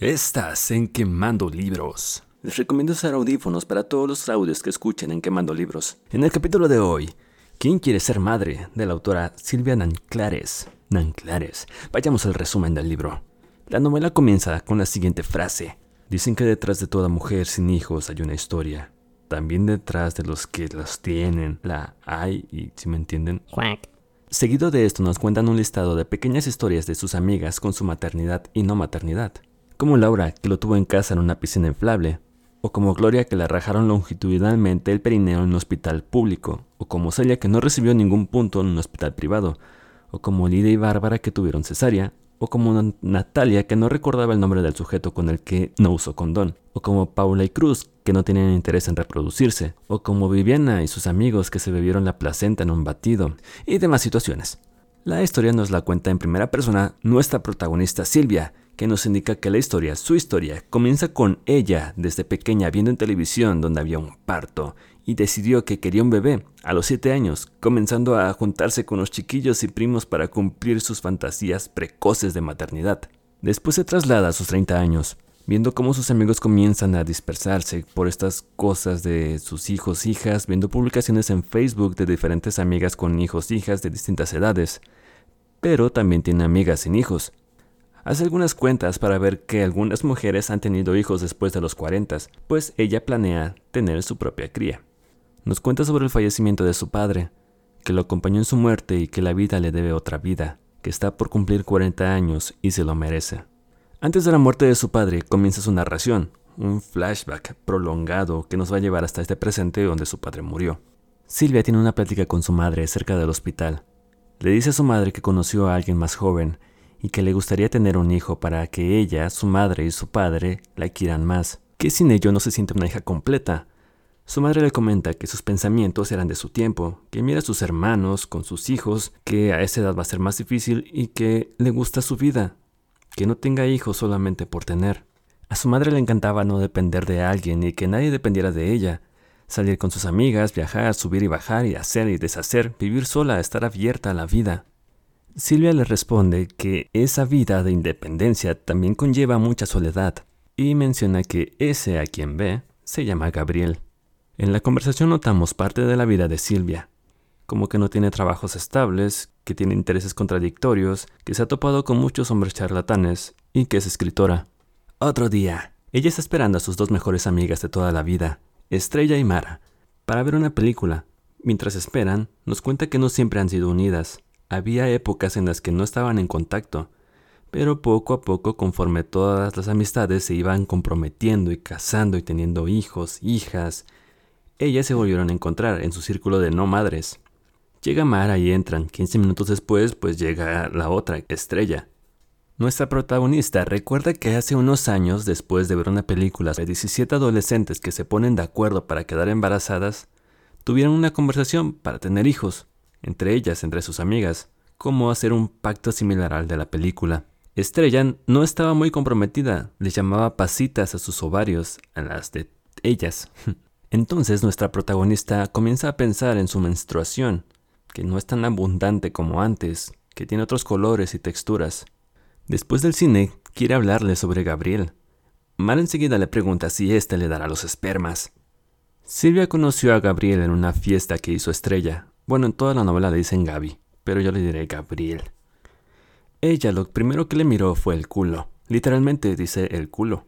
Estás en Quemando Libros. Les recomiendo usar audífonos para todos los audios que escuchen en Quemando Libros. En el capítulo de hoy, ¿Quién quiere ser madre? de la autora Silvia Nanclares. Nanclares. Vayamos al resumen del libro. La novela comienza con la siguiente frase. Dicen que detrás de toda mujer sin hijos hay una historia. También detrás de los que los tienen la hay y si me entienden. Seguido de esto nos cuentan un listado de pequeñas historias de sus amigas con su maternidad y no maternidad como Laura, que lo tuvo en casa en una piscina inflable, o como Gloria, que le rajaron longitudinalmente el perineo en un hospital público, o como Celia, que no recibió ningún punto en un hospital privado, o como Lidia y Bárbara, que tuvieron cesárea, o como Natalia, que no recordaba el nombre del sujeto con el que no usó condón, o como Paula y Cruz, que no tenían interés en reproducirse, o como Viviana y sus amigos que se bebieron la placenta en un batido, y demás situaciones. La historia nos la cuenta en primera persona nuestra protagonista Silvia, que nos indica que la historia, su historia, comienza con ella desde pequeña viendo en televisión donde había un parto y decidió que quería un bebé a los 7 años, comenzando a juntarse con los chiquillos y primos para cumplir sus fantasías precoces de maternidad. Después se traslada a sus 30 años, viendo cómo sus amigos comienzan a dispersarse por estas cosas de sus hijos, hijas, viendo publicaciones en Facebook de diferentes amigas con hijos, hijas de distintas edades. Pero también tiene amigas sin hijos, Hace algunas cuentas para ver que algunas mujeres han tenido hijos después de los 40, pues ella planea tener su propia cría. Nos cuenta sobre el fallecimiento de su padre, que lo acompañó en su muerte y que la vida le debe otra vida, que está por cumplir 40 años y se lo merece. Antes de la muerte de su padre comienza su narración, un flashback prolongado que nos va a llevar hasta este presente donde su padre murió. Silvia tiene una plática con su madre cerca del hospital. Le dice a su madre que conoció a alguien más joven y que le gustaría tener un hijo para que ella, su madre y su padre la quieran más, que sin ello no se siente una hija completa. Su madre le comenta que sus pensamientos eran de su tiempo, que mira a sus hermanos con sus hijos, que a esa edad va a ser más difícil y que le gusta su vida, que no tenga hijos solamente por tener. A su madre le encantaba no depender de alguien y que nadie dependiera de ella, salir con sus amigas, viajar, subir y bajar y hacer y deshacer, vivir sola, estar abierta a la vida. Silvia le responde que esa vida de independencia también conlleva mucha soledad y menciona que ese a quien ve se llama Gabriel. En la conversación notamos parte de la vida de Silvia, como que no tiene trabajos estables, que tiene intereses contradictorios, que se ha topado con muchos hombres charlatanes y que es escritora. Otro día, ella está esperando a sus dos mejores amigas de toda la vida, Estrella y Mara, para ver una película. Mientras esperan, nos cuenta que no siempre han sido unidas, había épocas en las que no estaban en contacto, pero poco a poco, conforme todas las amistades se iban comprometiendo y casando y teniendo hijos, hijas, ellas se volvieron a encontrar en su círculo de no madres. Llega Mara y entran. 15 minutos después, pues llega la otra, Estrella. Nuestra protagonista recuerda que hace unos años, después de ver una película de 17 adolescentes que se ponen de acuerdo para quedar embarazadas, tuvieron una conversación para tener hijos entre ellas, entre sus amigas, cómo hacer un pacto similar al de la película. Estrella no estaba muy comprometida, le llamaba pasitas a sus ovarios, a las de ellas. Entonces nuestra protagonista comienza a pensar en su menstruación, que no es tan abundante como antes, que tiene otros colores y texturas. Después del cine, quiere hablarle sobre Gabriel. Mar enseguida le pregunta si éste le dará los espermas. Silvia conoció a Gabriel en una fiesta que hizo Estrella, bueno, en toda la novela le dicen Gaby, pero yo le diré Gabriel. Ella lo primero que le miró fue el culo. Literalmente dice el culo.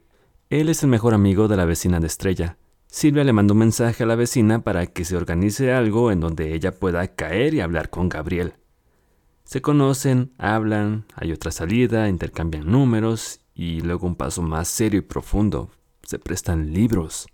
Él es el mejor amigo de la vecina de Estrella. Silvia le mandó un mensaje a la vecina para que se organice algo en donde ella pueda caer y hablar con Gabriel. Se conocen, hablan, hay otra salida, intercambian números y luego un paso más serio y profundo. Se prestan libros.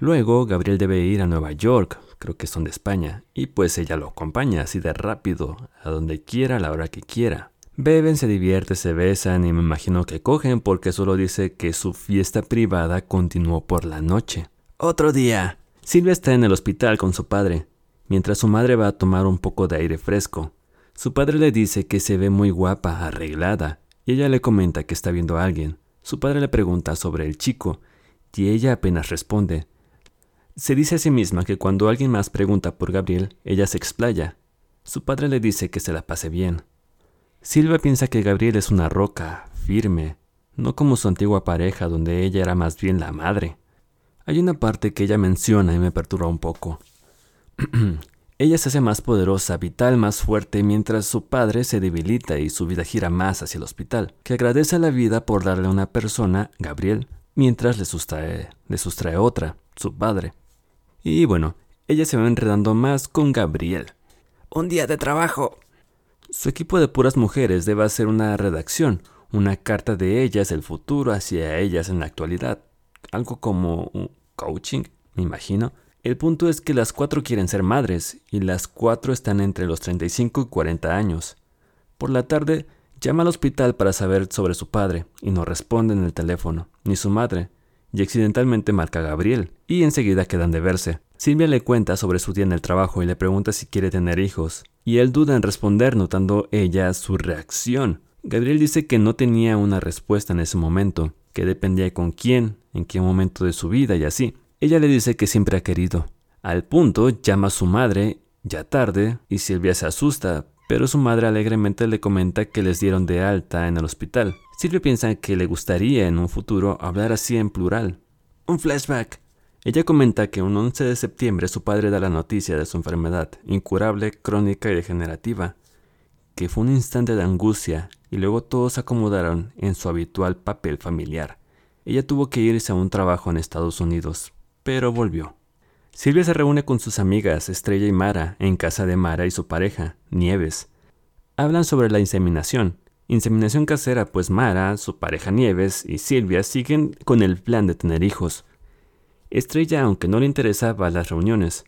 Luego Gabriel debe ir a Nueva York, creo que son de España, y pues ella lo acompaña así de rápido, a donde quiera, a la hora que quiera. Beben, se divierten, se besan y me imagino que cogen porque solo dice que su fiesta privada continuó por la noche. Otro día. Silvia está en el hospital con su padre, mientras su madre va a tomar un poco de aire fresco. Su padre le dice que se ve muy guapa, arreglada, y ella le comenta que está viendo a alguien. Su padre le pregunta sobre el chico, y ella apenas responde, se dice a sí misma que cuando alguien más pregunta por Gabriel, ella se explaya. Su padre le dice que se la pase bien. Silvia piensa que Gabriel es una roca, firme, no como su antigua pareja donde ella era más bien la madre. Hay una parte que ella menciona y me perturba un poco. ella se hace más poderosa, vital, más fuerte, mientras su padre se debilita y su vida gira más hacia el hospital, que agradece a la vida por darle a una persona, Gabriel, mientras le le sustrae otra, su padre. Y bueno, ella se va enredando más con Gabriel. Un día de trabajo. Su equipo de puras mujeres debe hacer una redacción, una carta de ellas, el futuro hacia ellas en la actualidad. Algo como un coaching, me imagino. El punto es que las cuatro quieren ser madres y las cuatro están entre los 35 y 40 años. Por la tarde, llama al hospital para saber sobre su padre y no responde en el teléfono, ni su madre, y accidentalmente marca a Gabriel, y enseguida quedan de verse. Silvia le cuenta sobre su día en el trabajo y le pregunta si quiere tener hijos, y él duda en responder notando ella su reacción. Gabriel dice que no tenía una respuesta en ese momento, que dependía con quién, en qué momento de su vida y así. Ella le dice que siempre ha querido. Al punto llama a su madre, ya tarde, y Silvia se asusta, pero su madre alegremente le comenta que les dieron de alta en el hospital. Silvia piensa que le gustaría en un futuro hablar así en plural. Un flashback. Ella comenta que un 11 de septiembre su padre da la noticia de su enfermedad, incurable, crónica y degenerativa, que fue un instante de angustia y luego todos se acomodaron en su habitual papel familiar. Ella tuvo que irse a un trabajo en Estados Unidos, pero volvió. Silvia se reúne con sus amigas Estrella y Mara en casa de Mara y su pareja, Nieves. Hablan sobre la inseminación. Inseminación casera, pues Mara, su pareja Nieves y Silvia siguen con el plan de tener hijos. Estrella, aunque no le interesaba las reuniones,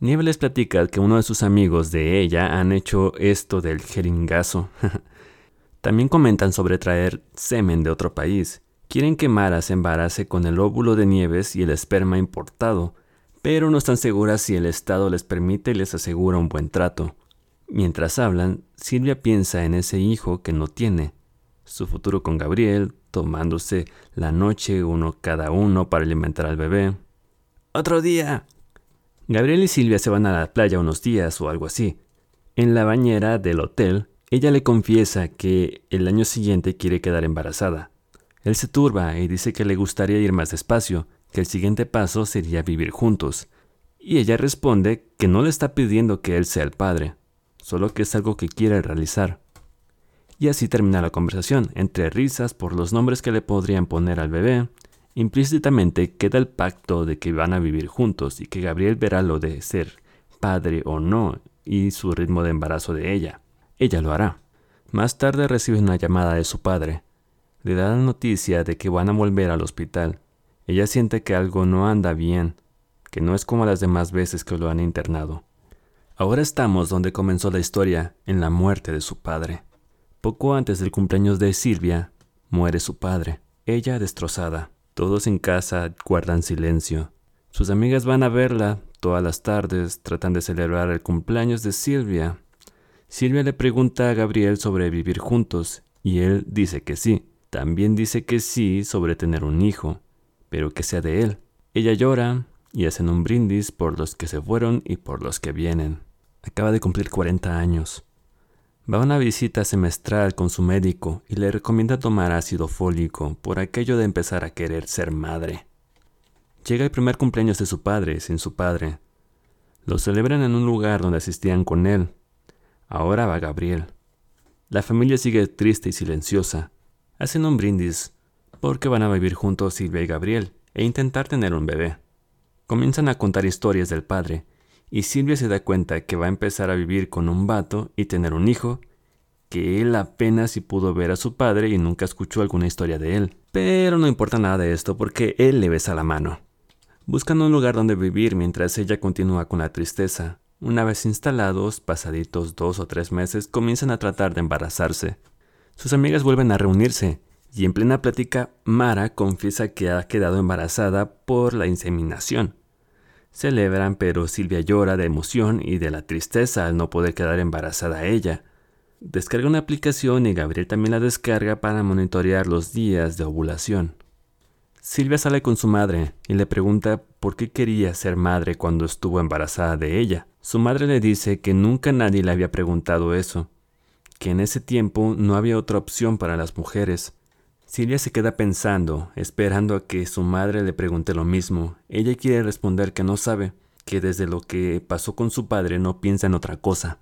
Nieves les platica que uno de sus amigos de ella han hecho esto del jeringazo. También comentan sobre traer semen de otro país. Quieren que Mara se embarace con el óvulo de Nieves y el esperma importado, pero no están seguras si el Estado les permite y les asegura un buen trato. Mientras hablan, Silvia piensa en ese hijo que no tiene, su futuro con Gabriel, tomándose la noche uno cada uno para alimentar al bebé. Otro día. Gabriel y Silvia se van a la playa unos días o algo así. En la bañera del hotel, ella le confiesa que el año siguiente quiere quedar embarazada. Él se turba y dice que le gustaría ir más despacio, que el siguiente paso sería vivir juntos. Y ella responde que no le está pidiendo que él sea el padre, solo que es algo que quiere realizar. Y así termina la conversación, entre risas por los nombres que le podrían poner al bebé. Implícitamente queda el pacto de que van a vivir juntos y que Gabriel verá lo de ser padre o no y su ritmo de embarazo de ella. Ella lo hará. Más tarde recibe una llamada de su padre. Le da la noticia de que van a volver al hospital. Ella siente que algo no anda bien, que no es como las demás veces que lo han internado. Ahora estamos donde comenzó la historia, en la muerte de su padre. Poco antes del cumpleaños de Silvia, muere su padre, ella destrozada. Todos en casa guardan silencio. Sus amigas van a verla todas las tardes, tratan de celebrar el cumpleaños de Silvia, Silvia le pregunta a Gabriel sobre vivir juntos y él dice que sí. También dice que sí sobre tener un hijo, pero que sea de él. Ella llora y hacen un brindis por los que se fueron y por los que vienen. Acaba de cumplir 40 años. Va a una visita semestral con su médico y le recomienda tomar ácido fólico por aquello de empezar a querer ser madre. Llega el primer cumpleaños de su padre sin su padre. Lo celebran en un lugar donde asistían con él, Ahora va Gabriel. La familia sigue triste y silenciosa. Hacen un brindis porque van a vivir juntos Silvia y Gabriel e intentar tener un bebé. Comienzan a contar historias del padre y Silvia se da cuenta que va a empezar a vivir con un vato y tener un hijo, que él apenas si pudo ver a su padre y nunca escuchó alguna historia de él. Pero no importa nada de esto porque él le besa la mano. Buscan un lugar donde vivir mientras ella continúa con la tristeza. Una vez instalados, pasaditos dos o tres meses, comienzan a tratar de embarazarse. Sus amigas vuelven a reunirse, y en plena plática, Mara confiesa que ha quedado embarazada por la inseminación. Celebran, pero Silvia llora de emoción y de la tristeza al no poder quedar embarazada ella. Descarga una aplicación y Gabriel también la descarga para monitorear los días de ovulación. Silvia sale con su madre y le pregunta por qué quería ser madre cuando estuvo embarazada de ella. Su madre le dice que nunca nadie le había preguntado eso, que en ese tiempo no había otra opción para las mujeres. Silvia se queda pensando, esperando a que su madre le pregunte lo mismo. Ella quiere responder que no sabe, que desde lo que pasó con su padre no piensa en otra cosa.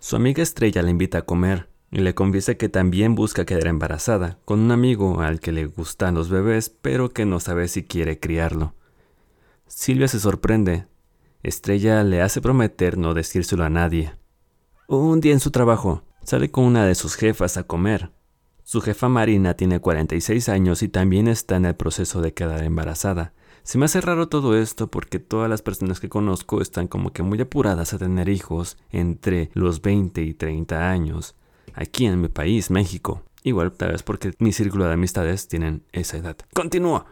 Su amiga Estrella la invita a comer y le confiesa que también busca quedar embarazada, con un amigo al que le gustan los bebés, pero que no sabe si quiere criarlo. Silvia se sorprende. Estrella le hace prometer no decírselo a nadie. Un día en su trabajo, sale con una de sus jefas a comer. Su jefa Marina tiene 46 años y también está en el proceso de quedar embarazada. Se me hace raro todo esto porque todas las personas que conozco están como que muy apuradas a tener hijos entre los 20 y 30 años. Aquí en mi país, México. Igual tal vez porque mi círculo de amistades tienen esa edad. Continúa.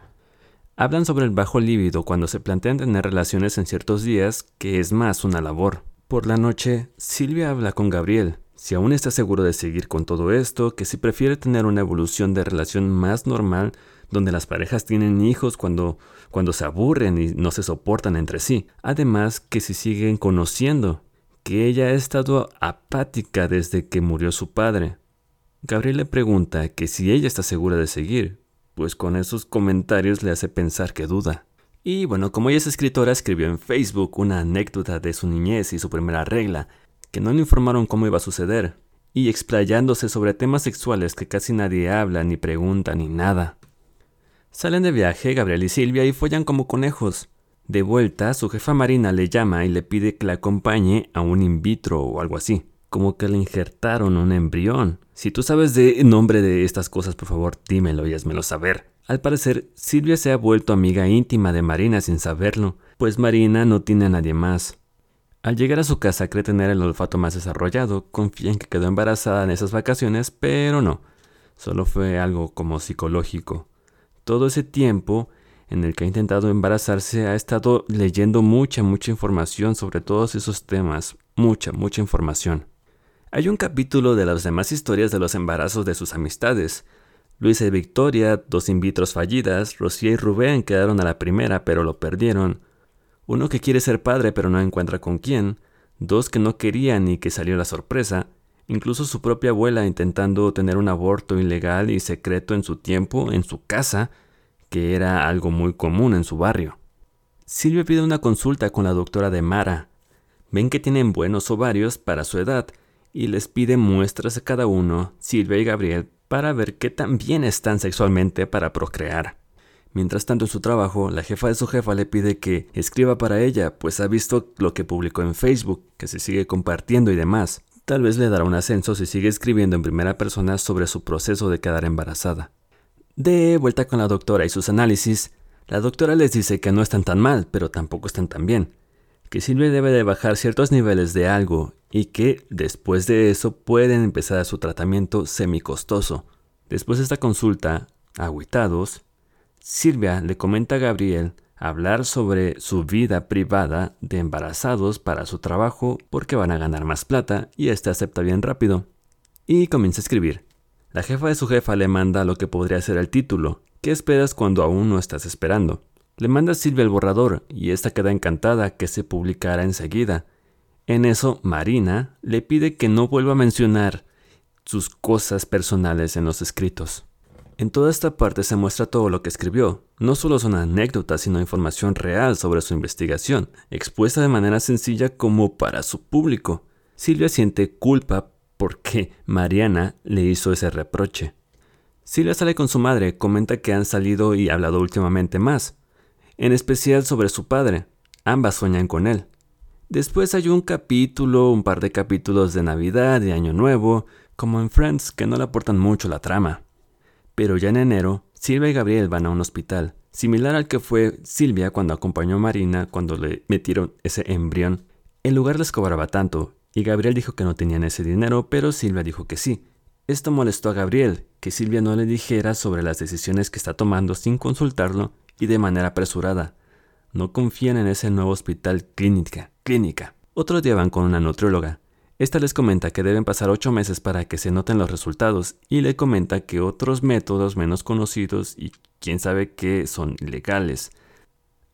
Hablan sobre el bajo líbido cuando se plantean tener relaciones en ciertos días, que es más una labor. Por la noche, Silvia habla con Gabriel, si aún está seguro de seguir con todo esto, que si prefiere tener una evolución de relación más normal, donde las parejas tienen hijos cuando, cuando se aburren y no se soportan entre sí. Además, que si siguen conociendo, que ella ha estado apática desde que murió su padre. Gabriel le pregunta que si ella está segura de seguir, pues con esos comentarios le hace pensar que duda. Y bueno, como ella es escritora, escribió en Facebook una anécdota de su niñez y su primera regla, que no le informaron cómo iba a suceder, y explayándose sobre temas sexuales que casi nadie habla, ni pregunta, ni nada. Salen de viaje Gabriel y Silvia y follan como conejos. De vuelta, su jefa Marina le llama y le pide que la acompañe a un in vitro o algo así, como que le injertaron un embrión. Si tú sabes de nombre de estas cosas, por favor, dímelo y házmelo saber. Al parecer, Silvia se ha vuelto amiga íntima de Marina sin saberlo, pues Marina no tiene a nadie más. Al llegar a su casa cree tener el olfato más desarrollado, confía en que quedó embarazada en esas vacaciones, pero no, solo fue algo como psicológico. Todo ese tiempo en el que ha intentado embarazarse ha estado leyendo mucha, mucha información sobre todos esos temas, mucha, mucha información. Hay un capítulo de las demás historias de los embarazos de sus amistades. Luisa y Victoria, dos in vitros fallidas, Rocío y Rubén quedaron a la primera pero lo perdieron, uno que quiere ser padre pero no encuentra con quién, dos que no querían y que salió la sorpresa, incluso su propia abuela intentando tener un aborto ilegal y secreto en su tiempo, en su casa, que era algo muy común en su barrio. Silvia pide una consulta con la doctora de Mara. Ven que tienen buenos ovarios para su edad y les pide muestras a cada uno, Silvia y Gabriel, para ver qué tan bien están sexualmente para procrear. Mientras tanto en su trabajo, la jefa de su jefa le pide que escriba para ella, pues ha visto lo que publicó en Facebook, que se sigue compartiendo y demás. Tal vez le dará un ascenso si sigue escribiendo en primera persona sobre su proceso de quedar embarazada. De vuelta con la doctora y sus análisis, la doctora les dice que no están tan mal, pero tampoco están tan bien, que Silvia debe de bajar ciertos niveles de algo y que después de eso pueden empezar su tratamiento semicostoso. Después de esta consulta, aguitados, Silvia le comenta a Gabriel hablar sobre su vida privada de embarazados para su trabajo porque van a ganar más plata y este acepta bien rápido. Y comienza a escribir. La jefa de su jefa le manda lo que podría ser el título. ¿Qué esperas cuando aún no estás esperando? Le manda a Silvia el borrador y esta queda encantada que se publicara enseguida. En eso, Marina le pide que no vuelva a mencionar sus cosas personales en los escritos. En toda esta parte se muestra todo lo que escribió. No solo son anécdotas, sino información real sobre su investigación, expuesta de manera sencilla como para su público. Silvia siente culpa porque Mariana le hizo ese reproche. Silvia sale con su madre, comenta que han salido y hablado últimamente más, en especial sobre su padre. Ambas sueñan con él. Después hay un capítulo, un par de capítulos de Navidad y Año Nuevo, como en Friends, que no le aportan mucho la trama. Pero ya en enero, Silvia y Gabriel van a un hospital, similar al que fue Silvia cuando acompañó a Marina cuando le metieron ese embrión. El lugar les cobraba tanto, y Gabriel dijo que no tenían ese dinero, pero Silvia dijo que sí. Esto molestó a Gabriel, que Silvia no le dijera sobre las decisiones que está tomando sin consultarlo y de manera apresurada. No confían en ese nuevo hospital clínica. Clínica. Otro día van con una nutrióloga, esta les comenta que deben pasar ocho meses para que se noten los resultados y le comenta que otros métodos menos conocidos y quién sabe qué son ilegales.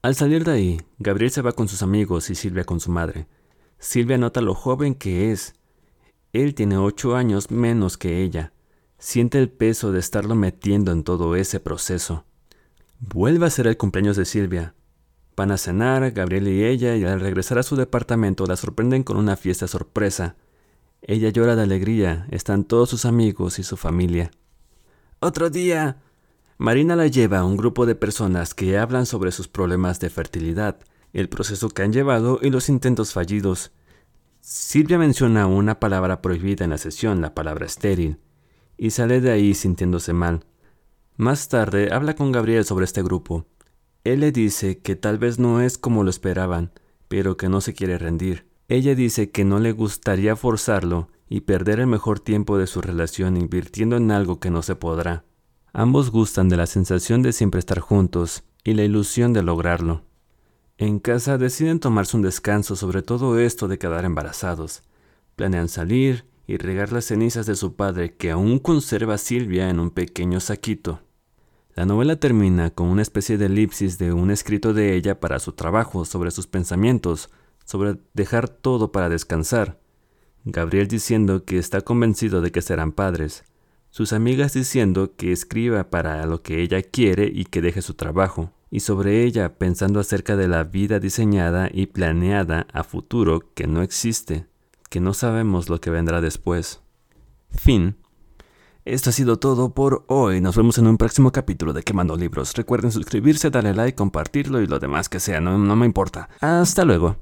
Al salir de ahí, Gabriel se va con sus amigos y Silvia con su madre. Silvia nota lo joven que es. Él tiene ocho años menos que ella. Siente el peso de estarlo metiendo en todo ese proceso. Vuelve a ser el cumpleaños de Silvia. Van a cenar, Gabriel y ella, y al regresar a su departamento la sorprenden con una fiesta sorpresa. Ella llora de alegría, están todos sus amigos y su familia. Otro día. Marina la lleva a un grupo de personas que hablan sobre sus problemas de fertilidad, el proceso que han llevado y los intentos fallidos. Silvia menciona una palabra prohibida en la sesión, la palabra estéril, y sale de ahí sintiéndose mal. Más tarde habla con Gabriel sobre este grupo. Él le dice que tal vez no es como lo esperaban, pero que no se quiere rendir. Ella dice que no le gustaría forzarlo y perder el mejor tiempo de su relación invirtiendo en algo que no se podrá. Ambos gustan de la sensación de siempre estar juntos y la ilusión de lograrlo. En casa deciden tomarse un descanso sobre todo esto de quedar embarazados. Planean salir y regar las cenizas de su padre que aún conserva Silvia en un pequeño saquito. La novela termina con una especie de elipsis de un escrito de ella para su trabajo sobre sus pensamientos, sobre dejar todo para descansar. Gabriel diciendo que está convencido de que serán padres. Sus amigas diciendo que escriba para lo que ella quiere y que deje su trabajo. Y sobre ella pensando acerca de la vida diseñada y planeada a futuro que no existe, que no sabemos lo que vendrá después. Fin. Esto ha sido todo por hoy. Nos vemos en un próximo capítulo de Quemando Libros. Recuerden suscribirse, darle like, compartirlo y lo demás que sea, no, no me importa. Hasta luego.